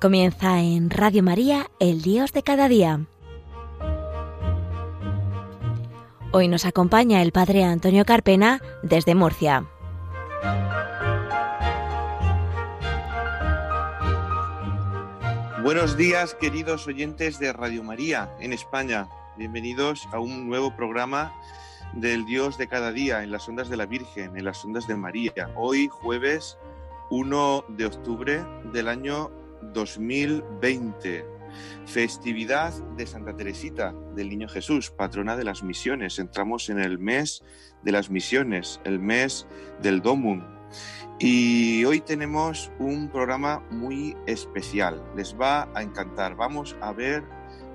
Comienza en Radio María, el Dios de cada día. Hoy nos acompaña el Padre Antonio Carpena desde Murcia. Buenos días, queridos oyentes de Radio María en España. Bienvenidos a un nuevo programa del Dios de cada día en las ondas de la Virgen, en las ondas de María. Hoy, jueves 1 de octubre del año 2020. Festividad de Santa Teresita del Niño Jesús, patrona de las misiones. Entramos en el mes de las misiones, el mes del Domum. Y hoy tenemos un programa muy especial. Les va a encantar. Vamos a ver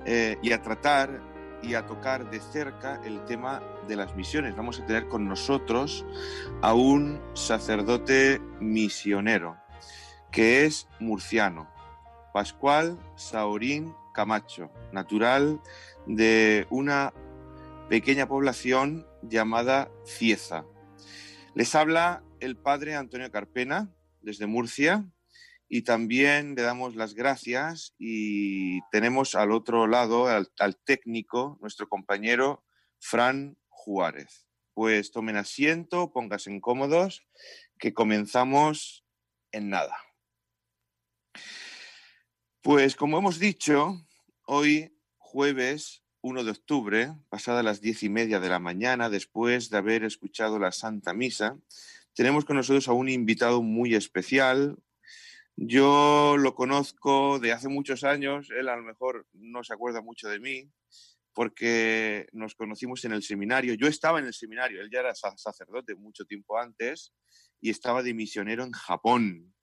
eh, y a tratar y a tocar de cerca el tema de las misiones. Vamos a tener con nosotros a un sacerdote misionero que es murciano, Pascual Saurín Camacho, natural de una pequeña población llamada Cieza. Les habla el padre Antonio Carpena desde Murcia y también le damos las gracias y tenemos al otro lado al, técnico, nuestro compañero Fran Juárez. Pues tomen asiento, pónganse cómodos, que comenzamos en nada. Pues como hemos dicho, hoy jueves 1 de octubre, pasada las diez y media de la mañana, después de haber escuchado la Santa Misa, tenemos con nosotros a un invitado muy especial. Yo lo conozco de hace muchos años, él a lo mejor no se acuerda mucho de mí, porque nos conocimos en el seminario. Yo estaba en el seminario, él ya era sacerdote mucho tiempo antes y estaba de misionero en Japón.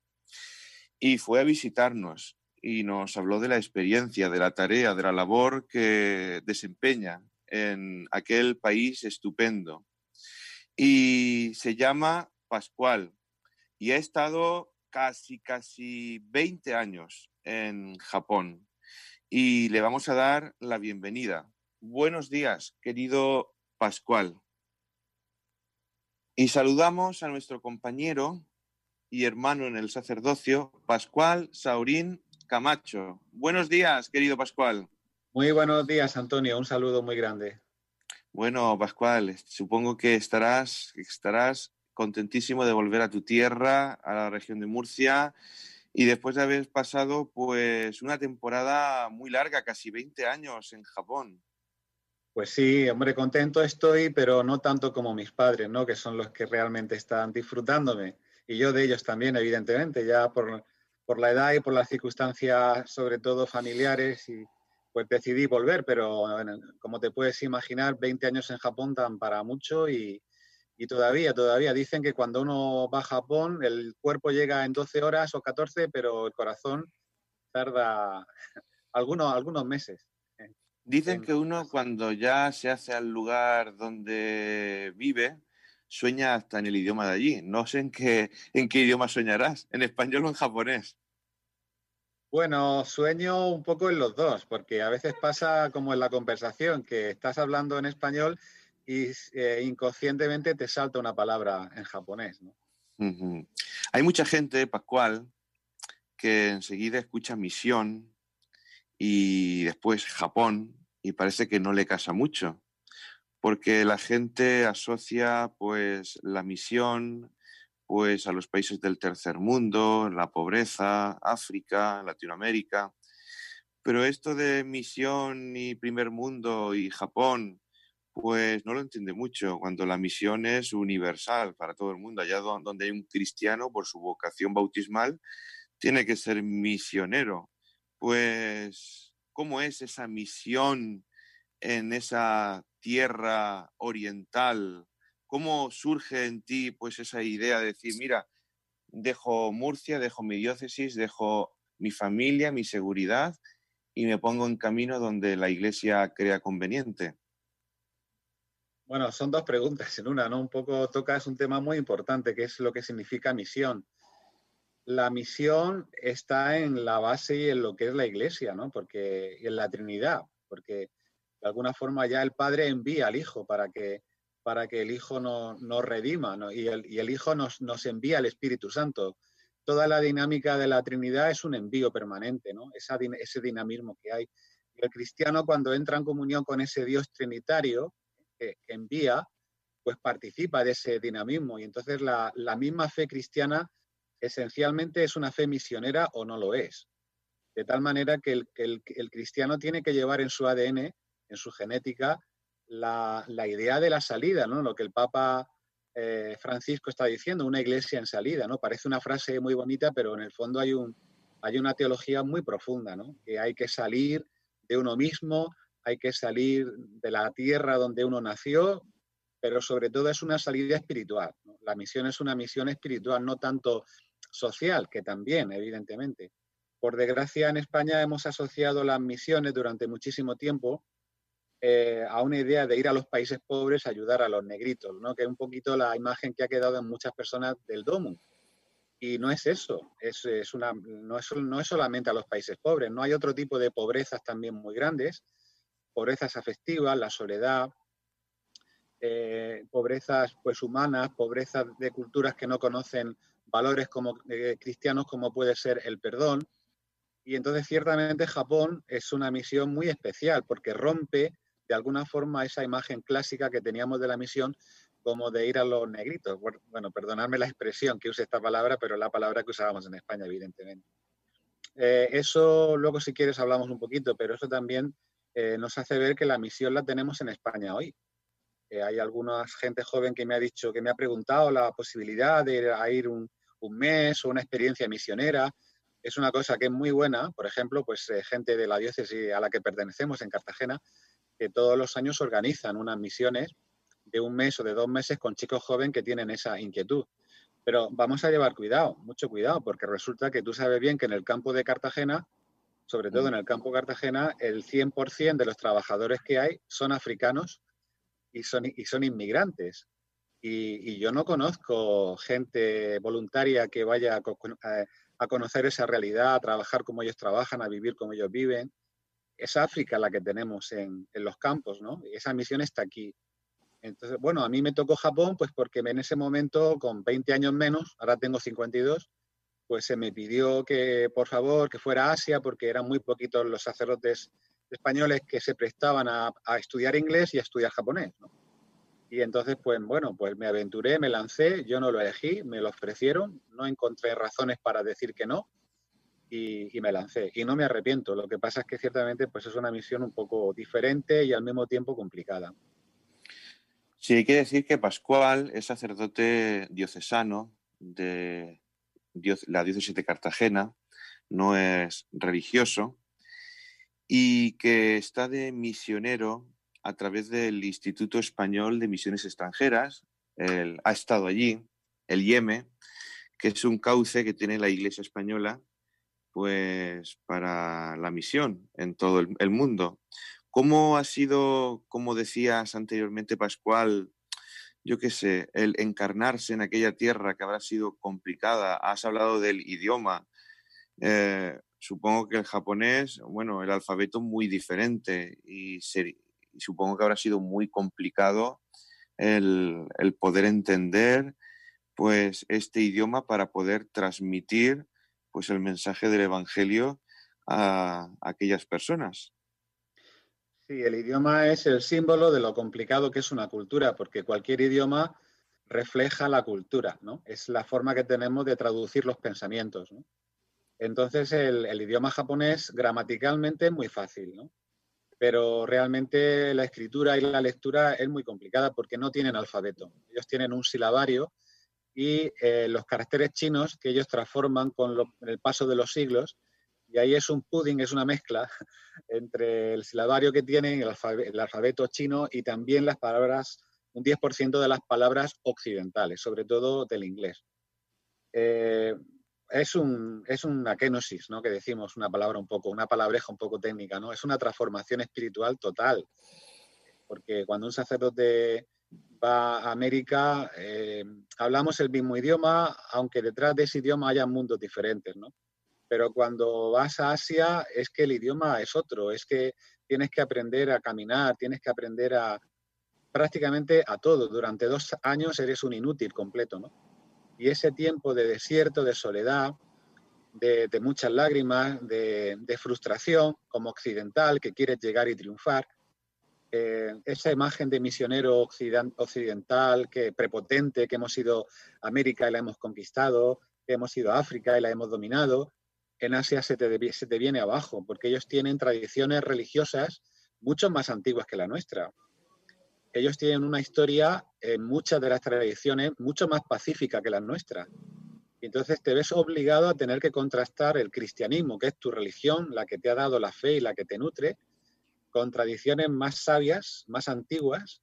Y fue a visitarnos y nos habló de la experiencia, de la tarea, de la labor que desempeña en aquel país estupendo. Y se llama Pascual y ha estado casi, casi 20 años en Japón. Y le vamos a dar la bienvenida. Buenos días, querido Pascual. Y saludamos a nuestro compañero y hermano en el sacerdocio, Pascual Saurín Camacho. Buenos días, querido Pascual. Muy buenos días, Antonio. Un saludo muy grande. Bueno, Pascual, supongo que estarás, estarás contentísimo de volver a tu tierra, a la región de Murcia, y después de haber pasado pues una temporada muy larga, casi 20 años en Japón. Pues sí, hombre, contento estoy, pero no tanto como mis padres, ¿no? Que son los que realmente están disfrutándome. Y yo de ellos también, evidentemente, ya por, por la edad y por las circunstancias, sobre todo familiares, y pues decidí volver, pero como te puedes imaginar, 20 años en Japón dan para mucho y, y, todavía, todavía dicen que cuando uno va a Japón, el cuerpo llega en 12 horas o 14, pero el corazón tarda algunos, algunos meses. Dicen que uno cuando ya se hace al lugar donde vive, sueña hasta en el idioma de allí. No sé en qué, en qué idioma soñarás, en español o en japonés. Bueno, sueño un poco en los dos, porque a veces pasa como en la conversación, que estás hablando en español y eh, inconscientemente te salta una palabra en japonés. Hay mucha gente, Pascual, que enseguida escucha misión y después Japón y parece que no le casa mucho porque la gente asocia pues la misión pues a los países del tercer mundo, la pobreza, África, Latinoamérica. Pero esto de misión y primer mundo y Japón, pues no lo entiende mucho, cuando la misión es universal para todo el mundo. Allá donde hay un cristiano, por su vocación bautismal, tiene que ser misionero. Pues, ¿cómo es esa misión en esa tierra oriental? ¿Cómo surge en ti pues esa idea de decir, mira, dejo Murcia, dejo mi diócesis, dejo mi familia, mi seguridad y me pongo en camino donde la iglesia crea conveniente? Bueno, son dos preguntas en una, ¿no? Un poco tocas un tema muy importante, que es lo que significa misión. La misión está en la base y en lo que es la iglesia, ¿no? Porque en la Trinidad, porque de alguna forma ya el Padre envía al Hijo para que, para que el Hijo nos no redima y, el, y, el, Hijo nos, nos, envía el Espíritu Santo. toda la dinámica de la Trinidad es un envío permanente, ¿no? ese dinamismo que hay. el cristiano cuando entra en comunión con ese Dios trinitario que, envía, pues participa de ese dinamismo. Y entonces la, misma fe cristiana esencialmente es una fe misionera o no lo es. De tal manera que el, cristiano tiene que llevar en su ADN, en su genética, la, la idea de la salida, ¿no? Lo que el Papa eh, Francisco está diciendo, una iglesia en salida, ¿no? Parece una frase muy bonita, pero en el fondo hay, un, hay una teología muy profunda, ¿no? Que hay que salir de uno mismo, hay que salir de la tierra donde uno nació, pero sobre todo es una salida espiritual. La misión es una misión espiritual, no tanto social, que también, evidentemente. Por desgracia, en España hemos asociado las misiones durante muchísimo tiempo eh, a una idea de ir a los países pobres a ayudar a los negritos, ¿no? que es un poquito la imagen que ha quedado en muchas personas del domo. Y no es eso, es, es una, no, es, no es solamente a los países pobres, no hay otro tipo de pobrezas también muy grandes, pobrezas afectivas, la soledad, eh, pobrezas pues humanas, pobrezas de culturas que no conocen valores como eh, cristianos como puede ser el perdón. Y entonces ciertamente Japón es una misión muy especial porque rompe de alguna forma esa imagen clásica que teníamos de la misión como de ir a los negritos. Bueno, perdonadme la expresión que use esta palabra, pero la palabra que usábamos en España, evidentemente. Eh, eso luego si quieres hablamos un poquito, pero eso también eh, nos hace ver que la misión la tenemos en España hoy. Eh, hay alguna gente joven que me ha dicho, que me ha preguntado la posibilidad de ir a ir un, un mes o una experiencia misionera. Es una cosa que es muy buena. Por ejemplo, pues gente de la diócesis a la que pertenecemos en Cartagena que todos los años organizan unas misiones de un mes o de dos meses con chicos jóvenes que tienen esa inquietud. Pero vamos a llevar cuidado, mucho cuidado, porque resulta que tú sabes bien que en el campo de Cartagena, sobre todo en el campo de Cartagena, el 100% de los trabajadores que hay son africanos y son, y son inmigrantes. Y, yo no conozco gente voluntaria que vaya a, a, conocer esa realidad, a trabajar como ellos trabajan, a vivir como ellos viven es África la que tenemos en, los campos, ¿no? Esa misión está aquí. Entonces, bueno, a mí me tocó Japón, pues porque en ese momento, con 20 años menos, ahora tengo 52, pues se me pidió que, por favor, que fuera Asia, porque eran muy poquitos los sacerdotes españoles que se prestaban a, estudiar inglés y a estudiar japonés, ¿no? Y entonces, pues bueno, pues me aventuré, me lancé, yo no lo elegí, me lo ofrecieron, no encontré razones para decir que no, y, me lancé. Y no me arrepiento. Lo que pasa es que ciertamente pues es una misión un poco diferente y al mismo tiempo complicada. Sí, hay que decir que Pascual es sacerdote diocesano de la diócesis de Cartagena, no es religioso, y que está de misionero a través del Instituto Español de Misiones Extranjeras. ha estado allí, el IEME, que es un cauce que tiene la Iglesia Española pues para la misión en todo el, mundo. ¿Cómo ha sido, como decías anteriormente, Pascual, yo qué sé, el encarnarse en aquella tierra que habrá sido complicada? Has hablado del idioma. Eh, supongo que el japonés, bueno, el alfabeto muy diferente y, supongo que habrá sido muy complicado el, el, poder entender pues este idioma para poder transmitir pues el mensaje del Evangelio a, aquellas personas. Sí, el idioma es el símbolo de lo complicado que es una cultura, porque cualquier idioma refleja la cultura, ¿no? Es la forma que tenemos de traducir los pensamientos, Entonces, el, el, idioma japonés gramaticalmente es muy fácil, ¿no? Pero realmente la escritura y la lectura es muy complicada porque no tienen alfabeto. Ellos tienen un silabario y eh, los caracteres chinos que ellos transforman con el paso de los siglos. Y ahí es un pudding, es una mezcla entre el silabario que tienen, el, alfabeto, chino y también las palabras, un 10% de las palabras occidentales, sobre todo del inglés. Eh, es, un, es una kenosis, ¿no? que decimos, una palabra un poco, una palabreja un poco técnica, ¿no? Es una transformación espiritual total. Porque cuando un sacerdote va a América, eh, hablamos el mismo idioma, aunque detrás de ese idioma haya mundos diferentes, ¿no? Pero cuando vas a Asia es que el idioma es otro, es que tienes que aprender a caminar, tienes que aprender a prácticamente a todo. Durante dos años eres un inútil completo, ¿no? Y ese tiempo de desierto, de soledad, de, muchas lágrimas, de, frustración como occidental que quiere llegar y triunfar, eh, esa imagen de misionero occidental, que prepotente, que hemos ido a América y la hemos conquistado, que hemos ido a África y la hemos dominado, en Asia se te, viene abajo, porque ellos tienen tradiciones religiosas mucho más antiguas que la nuestra. Ellos tienen una historia, en muchas de las tradiciones, mucho más pacífica que la nuestra. Entonces te ves obligado a tener que contrastar el cristianismo, que es tu religión, la que te ha dado la fe y la que te nutre, con tradiciones más sabias, más antiguas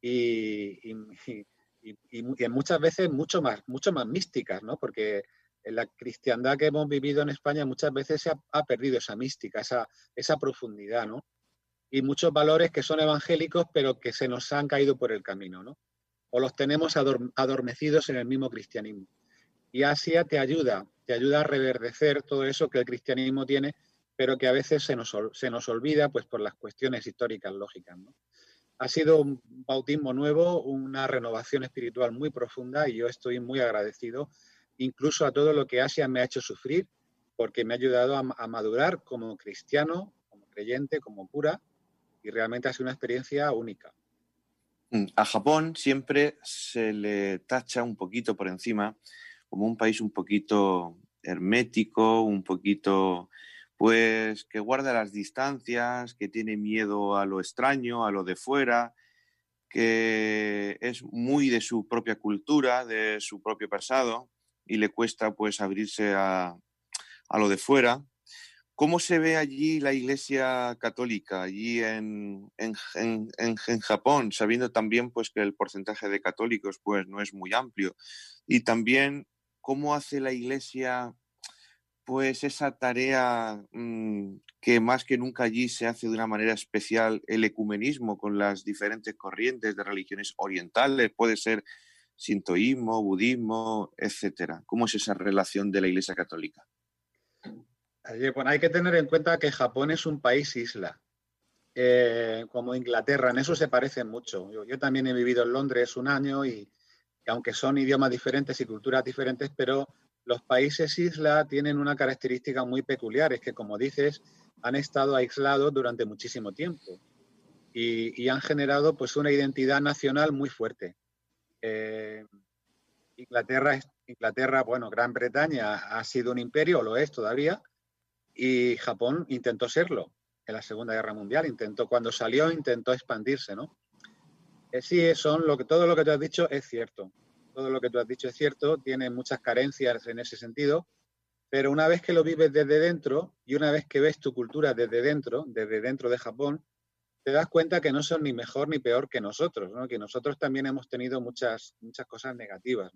y, y, muchas veces mucho más, mucho más místicas, ¿no? Porque en la cristiandad que hemos vivido en España muchas veces se ha, perdido esa mística, esa, esa profundidad, ¿no? Y muchos valores que son evangélicos pero que se nos han caído por el camino, ¿no? O los tenemos adormecidos en el mismo cristianismo. Y Asia te ayuda, te ayuda a reverdecer todo eso que el cristianismo tiene pero que a veces se nos, se nos olvida pues, por las cuestiones históricas lógicas. Ha sido un bautismo nuevo, una renovación espiritual muy profunda y yo estoy muy agradecido incluso a todo lo que Asia me ha hecho sufrir, porque me ha ayudado a, madurar como cristiano, como creyente, como cura, y realmente ha sido una experiencia única. Mm, a Japón siempre se le tacha un poquito por encima como un país un poquito hermético, un poquito pues que guarda las distancias, que tiene miedo a lo extraño, a lo de fuera, que es muy de su propia cultura, de su propio pasado y le cuesta pues abrirse a, lo de fuera. ¿Cómo se ve allí la Iglesia Católica, allí en, en, Japón, sabiendo también pues que el porcentaje de católicos pues no es muy amplio? Y también cómo hace la Iglesia pues esa tarea mm, que más que nunca allí se hace de una manera especial, el ecumenismo con las diferentes corrientes de religiones orientales, puede ser sintoísmo, budismo, etcétera. ¿Cómo es esa relación de la Iglesia Católica? Bueno, hay que tener en cuenta que Japón es un país isla, eh, como Inglaterra, en eso se parecen mucho. Yo, también he vivido en Londres un año y aunque son idiomas diferentes y culturas diferentes, pero los países isla tienen una característica muy peculiar, es que, como dices, han estado aislados durante muchísimo tiempo y, han generado pues, una identidad nacional muy fuerte. Eh, Inglaterra, Inglaterra, bueno, Gran Bretaña ha sido un imperio, lo es todavía, y Japón intentó serlo en la Segunda Guerra Mundial, intentó, cuando salió, intentó expandirse, ¿no? Eh, sí, son lo que, todo lo que te has dicho es cierto todo lo que tú has dicho es cierto, tiene muchas carencias en ese sentido, pero una vez que lo vives desde dentro y una vez que ves tu cultura desde dentro, desde dentro de Japón, te das cuenta que no son ni mejor ni peor que nosotros, que nosotros también hemos tenido muchas, muchas cosas negativas.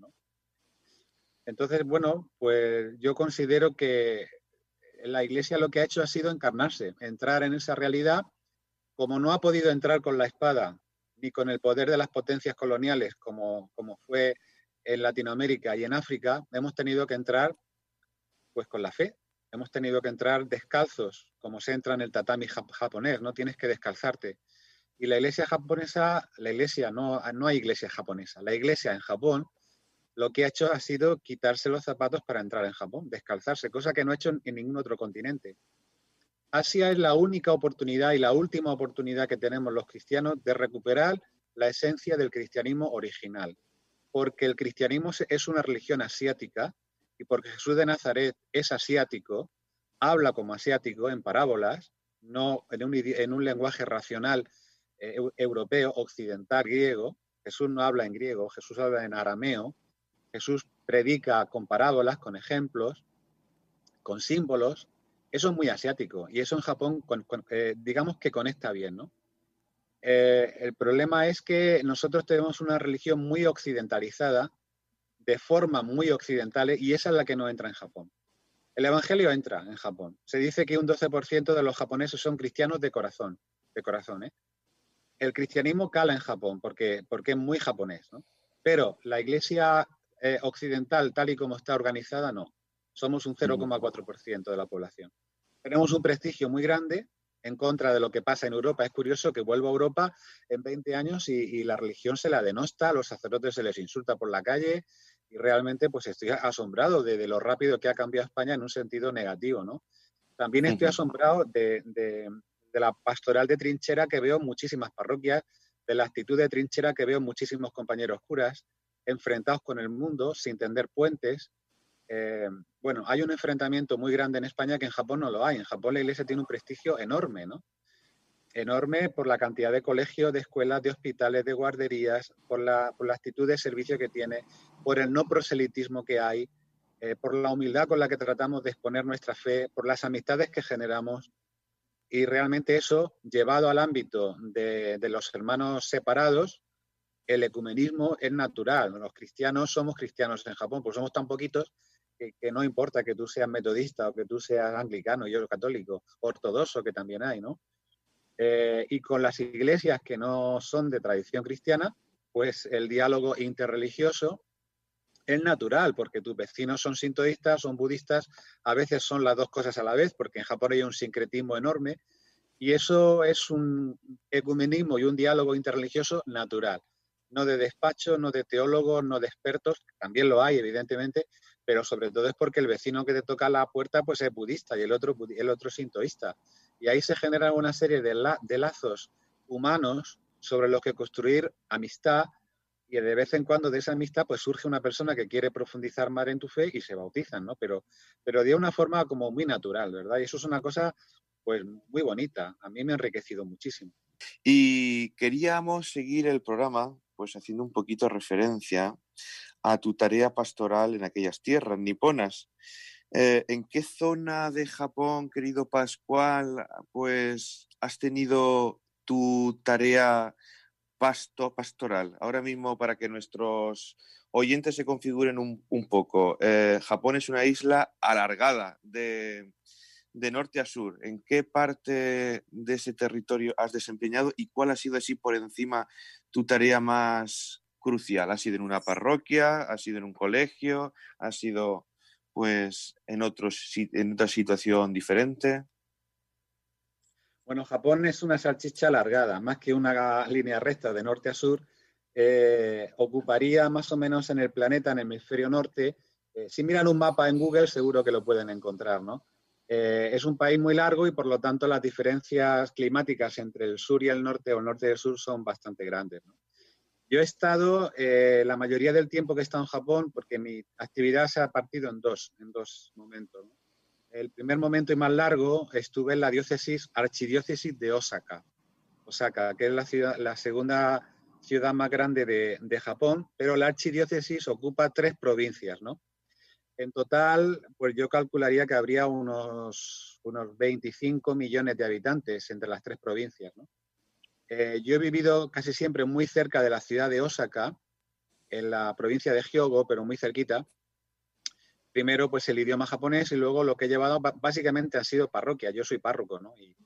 Entonces, bueno, pues yo considero que la Iglesia lo que ha hecho ha sido encarnarse, entrar en esa realidad, como no ha podido entrar con la espada ni con el poder de las potencias coloniales, como, como fue en Latinoamérica y en África, hemos tenido que entrar pues con la fe. Hemos tenido que entrar descalzos, como se entra en el tatami japonés, no tienes que descalzarte. Y la iglesia japonesa, la iglesia, no, no hay iglesia japonesa, la iglesia en Japón lo que ha hecho ha sido quitarse los zapatos para entrar en Japón, descalzarse, cosa que no ha hecho en ningún otro continente. Asia es la única oportunidad y la última oportunidad que tenemos los cristianos de recuperar la esencia del cristianismo original, porque el cristianismo es una religión asiática y porque Jesús de Nazaret es asiático, habla como asiático en parábolas, no en un, lenguaje racional eh, europeo, occidental, griego. Jesús no habla en griego, Jesús habla en arameo. Jesús predica con parábolas, con ejemplos, con símbolos, eso es muy asiático y eso en Japón, eh, digamos que conecta bien, ¿no? Eh, el problema es que nosotros tenemos una religión muy occidentalizada, de forma muy occidental, y esa es la que no entra en Japón. El Evangelio entra en Japón. Se dice que un 12% de los japoneses son cristianos de corazón, de corazón, ¿eh? El cristianismo cala en Japón porque, porque es muy japonés, ¿no? Pero la iglesia occidental, tal y como está organizada, no. Somos un 0,4% de la población tenemos un prestigio muy grande en contra de lo que pasa en Europa. Es curioso que vuelva a Europa en 20 años y, la religión se la denosta, a los sacerdotes se les insulta por la calle y realmente pues estoy asombrado de, lo rápido que ha cambiado España en un sentido negativo, ¿no? También estoy asombrado de, de, la pastoral de trinchera que veo en muchísimas parroquias, de la actitud de trinchera que veo en muchísimos compañeros curas, enfrentados con el mundo, sin tender puentes. Eh, bueno, hay un enfrentamiento muy grande en España que en Japón no lo hay. En Japón la iglesia tiene un prestigio enorme, ¿no? enorme por la cantidad de colegios, de escuelas, de hospitales, de guarderías, por la, por la actitud de servicio que tiene, por el no proselitismo que hay, eh, por la humildad con la que tratamos de exponer nuestra fe, por las amistades que generamos. Y realmente eso, llevado al ámbito de, de los hermanos separados, el ecumenismo es natural. Los cristianos somos cristianos en Japón, pues somos tan poquitos que, no importa que tú seas metodista o que tú seas anglicano, yo católico, ortodoxo, que también hay, ¿no? Eh, y con las iglesias que no son de tradición cristiana, pues el diálogo interreligioso es natural, porque tus vecinos son sintoístas, son budistas, a veces son las dos cosas a la vez, porque en Japón hay un sincretismo enorme, y eso es un ecumenismo y un diálogo interreligioso natural, no de despacho, no de teólogos, no de expertos, también lo hay, evidentemente, pero sobre todo es porque el vecino que te toca la puerta pues es budista y el otro, el otro sintoísta. Y ahí se genera una serie de, de lazos humanos sobre los que construir amistad y de vez en cuando de esa amistad pues surge una persona que quiere profundizar más en tu fe y se bautizan, ¿no? Pero, pero de una forma como muy natural, ¿verdad? Y eso es una cosa pues muy bonita. A mí me ha enriquecido muchísimo. Y queríamos seguir el programa pues haciendo un poquito referencia a tu tarea pastoral en aquellas tierras niponas. Eh, ¿En qué zona de Japón, querido Pascual, pues has tenido tu tarea pasto pastoral? Ahora mismo, para que nuestros oyentes se configuren un, poco, eh, Japón es una isla alargada de, de norte a sur. ¿En qué parte de ese territorio has desempeñado y cuál ha sido así por encima tu tarea más crucial? ¿Ha sido en una parroquia? ¿Ha sido en un colegio? ¿Ha sido pues en, en otra situación diferente? Bueno, Japón es una salchicha alargada, más que una línea recta de norte a sur. Eh, ocuparía más o menos en el planeta, en el hemisferio norte. Eh, si miran un mapa en Google, seguro que lo pueden encontrar, ¿no? Eh, es un país muy largo y por lo tanto las diferencias climáticas entre el sur y el norte o el norte y el sur son bastante grandes. Yo he estado eh, la mayoría del tiempo que he estado en Japón, porque mi actividad se ha partido en dos, en dos momentos. El primer momento y más largo estuve en la diócesis, archidiócesis de Osaka. Osaka, que es la, segunda ciudad más grande de, de, Japón, pero la archidiócesis ocupa tres provincias, ¿no? En total, pues yo calcularía que habría unos, unos 25 millones de habitantes entre las tres provincias, ¿no? Eh, yo he vivido casi siempre muy cerca de la ciudad de Osaka, en la provincia de Hyogo, pero muy cerquita. Primero, pues el idioma japonés y luego lo que he llevado básicamente ha sido parroquia. Yo soy párroco, ¿no? Y,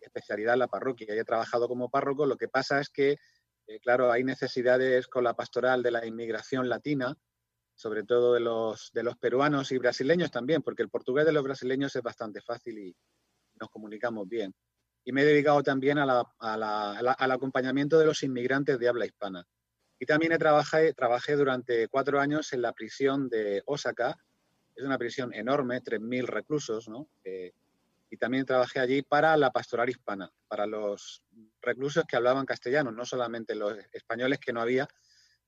especialidad en la parroquia. He trabajado como párroco. Lo que pasa es que, eh, claro, hay necesidades con la pastoral de la inmigración latina, sobre todo de los, de los peruanos y brasileños también, porque el portugués de los brasileños es bastante fácil y nos comunicamos bien y me he dedicado también al acompañamiento de los inmigrantes de habla hispana. Y también he trabajé, trabajé durante cuatro años en la prisión de Osaka, es una prisión enorme, 3.000 reclusos, ¿no? Eh, y también trabajé allí para la pastoral hispana, para los reclusos que hablaban castellano, no solamente los españoles que no había,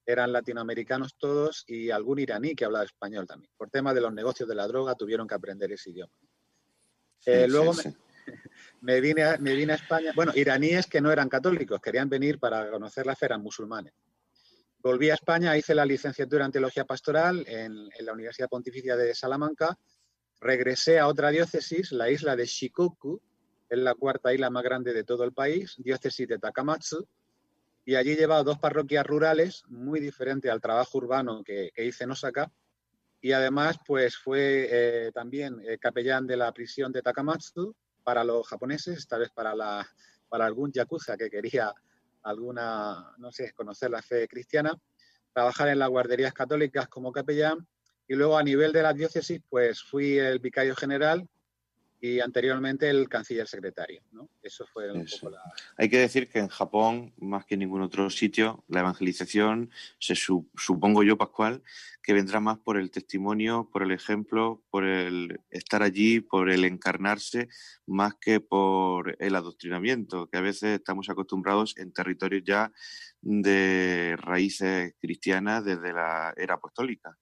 eran latinoamericanos todos y algún iraní que hablaba español también. Por tema de los negocios de la droga tuvieron que aprender ese idioma. Eh, luego Me, me vine, a, España. Bueno, iraníes que no eran católicos, querían venir para conocer la fe, eran musulmanes. Volví a España, hice la licenciatura en Teología Pastoral en, la Universidad Pontificia de Salamanca. Regresé a otra diócesis, la isla de Shikoku, es la cuarta isla más grande de todo el país, diócesis de Takamatsu. Y allí he llevado dos parroquias rurales, muy diferentes al trabajo urbano que, hice en Osaka. Y además, pues fue eh, también eh, capellán de la prisión de Takamatsu para los japoneses, esta vez para, la, para algún yakuza que quería alguna, no sé, conocer la fe cristiana, trabajar en las guarderías católicas como capellán. Y luego a nivel de la diócesis, pues fui el vicario general y anteriormente el canciller secretario. ¿no? Eso fue un poco la... Hay que decir que en Japón, más que en ningún otro sitio, la evangelización, se supongo yo, Pascual, que vendrá más por el testimonio, por el ejemplo, por el estar allí, por el encarnarse, más que por el adoctrinamiento, que a veces estamos acostumbrados en territorios ya de raíces cristianas desde la era apostólica.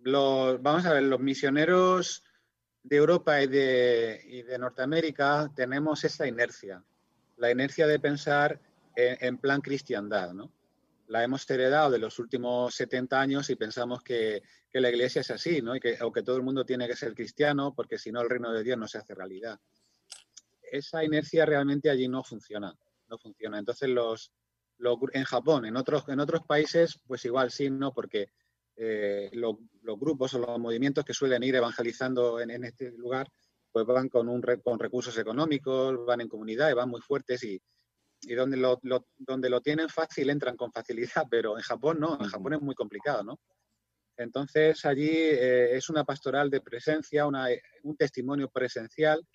Los, vamos a ver, los misioneros de Europa y de, Norteamérica tenemos esa inercia, la inercia de pensar en, plan cristiandad, ¿no? La hemos heredado de los últimos 70 años y pensamos que, la iglesia es así, ¿no? Y que, o que todo el mundo tiene que ser cristiano porque si no el reino de Dios no se hace realidad. Esa inercia realmente allí no funciona, no funciona. Entonces los, en Japón, en otros, en otros países, pues igual sí, ¿no? Porque eh, los, grupos o los movimientos que suelen ir evangelizando en, este lugar, pues van con, un, con recursos económicos, van en comunidad van muy fuertes y, y donde, lo, donde lo tienen fácil entran con facilidad, pero en Japón no, en Japón es muy complicado, ¿no? Entonces allí eh, es una pastoral de presencia, una, un testimonio presencial,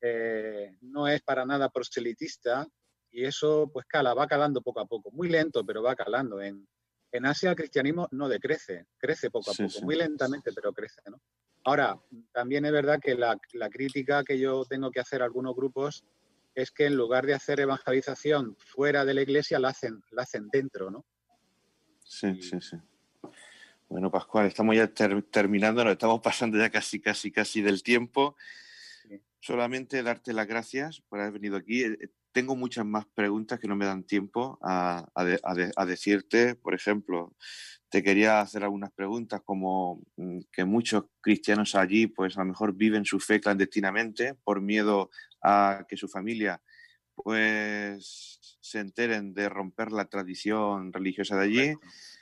eh, no es para nada proselitista y eso pues cala, va calando poco a poco, muy lento, pero va calando. En, en Asia el cristianismo no decrece, crece poco a poco, muy lentamente, pero crece. ¿no? Ahora, también es verdad que la, crítica que yo tengo que hacer a algunos grupos es que en lugar de hacer evangelización fuera de la iglesia, la hacen, la hacen dentro, ¿no? Sí, sí, sí. Bueno, Pascual, estamos ya terminando, nos estamos pasando ya casi, casi, casi del tiempo. Solamente darte las gracias por haber venido aquí. Eh, tengo muchas más preguntas que no me dan tiempo a, decirte. Por ejemplo, te quería hacer algunas preguntas como mm, que muchos cristianos allí pues a lo mejor viven su fe clandestinamente por miedo a que su familia pues se enteren de romper la tradición religiosa de allí,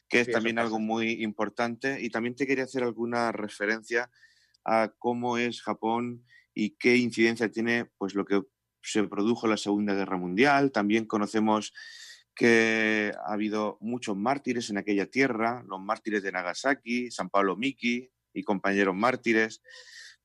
que es también algo muy importante. Y también te quería hacer alguna referencia a cómo es Japón y qué incidencia tiene pues lo que se produjo la Segunda Guerra Mundial. También conocemos que ha habido muchos mártires en aquella tierra, los mártires de Nagasaki, San Pablo Miki y compañeros mártires.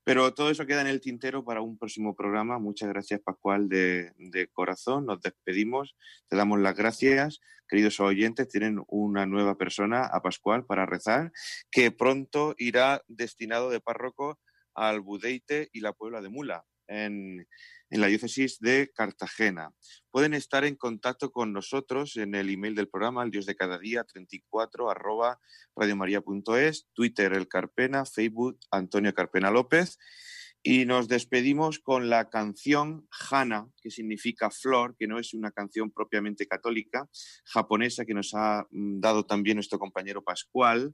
Pero todo eso queda en el tintero para un próximo programa. Muchas gracias, Pascual, de, de, corazón. Nos despedimos. Te damos las gracias. Queridos oyentes, tienen una nueva persona, a Pascual, para rezar, que pronto irá destinado de párroco al Budeite y la Puebla de Mula, en, en la diócesis de Cartagena. Pueden estar en contacto con nosotros en el email del programa, el dios de cada día 34 arroba radiomaria.es, Twitter el Carpena, Facebook Antonio Carpena López. Y nos despedimos con la canción Hana, que significa flor, que no es una canción propiamente católica, japonesa, que nos ha mm, dado también nuestro compañero Pascual,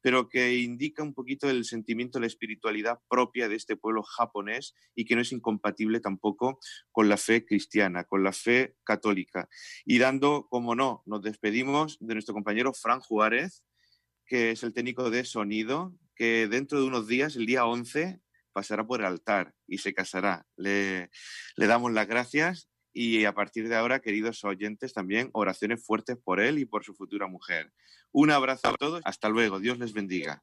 pero que indica un poquito el sentimiento, la espiritualidad propia de este pueblo japonés y que no es incompatible tampoco con la fe cristiana, con la fe católica. Y dando, como no, nos despedimos de nuestro compañero Fran Juárez, que es el técnico de sonido, que dentro de unos días, el día 11, pasará por el altar y se casará. Le, le damos las gracias y a partir de ahora, queridos oyentes, también oraciones fuertes por él y por su futura mujer. Un abrazo a todos. Hasta luego. Dios les bendiga.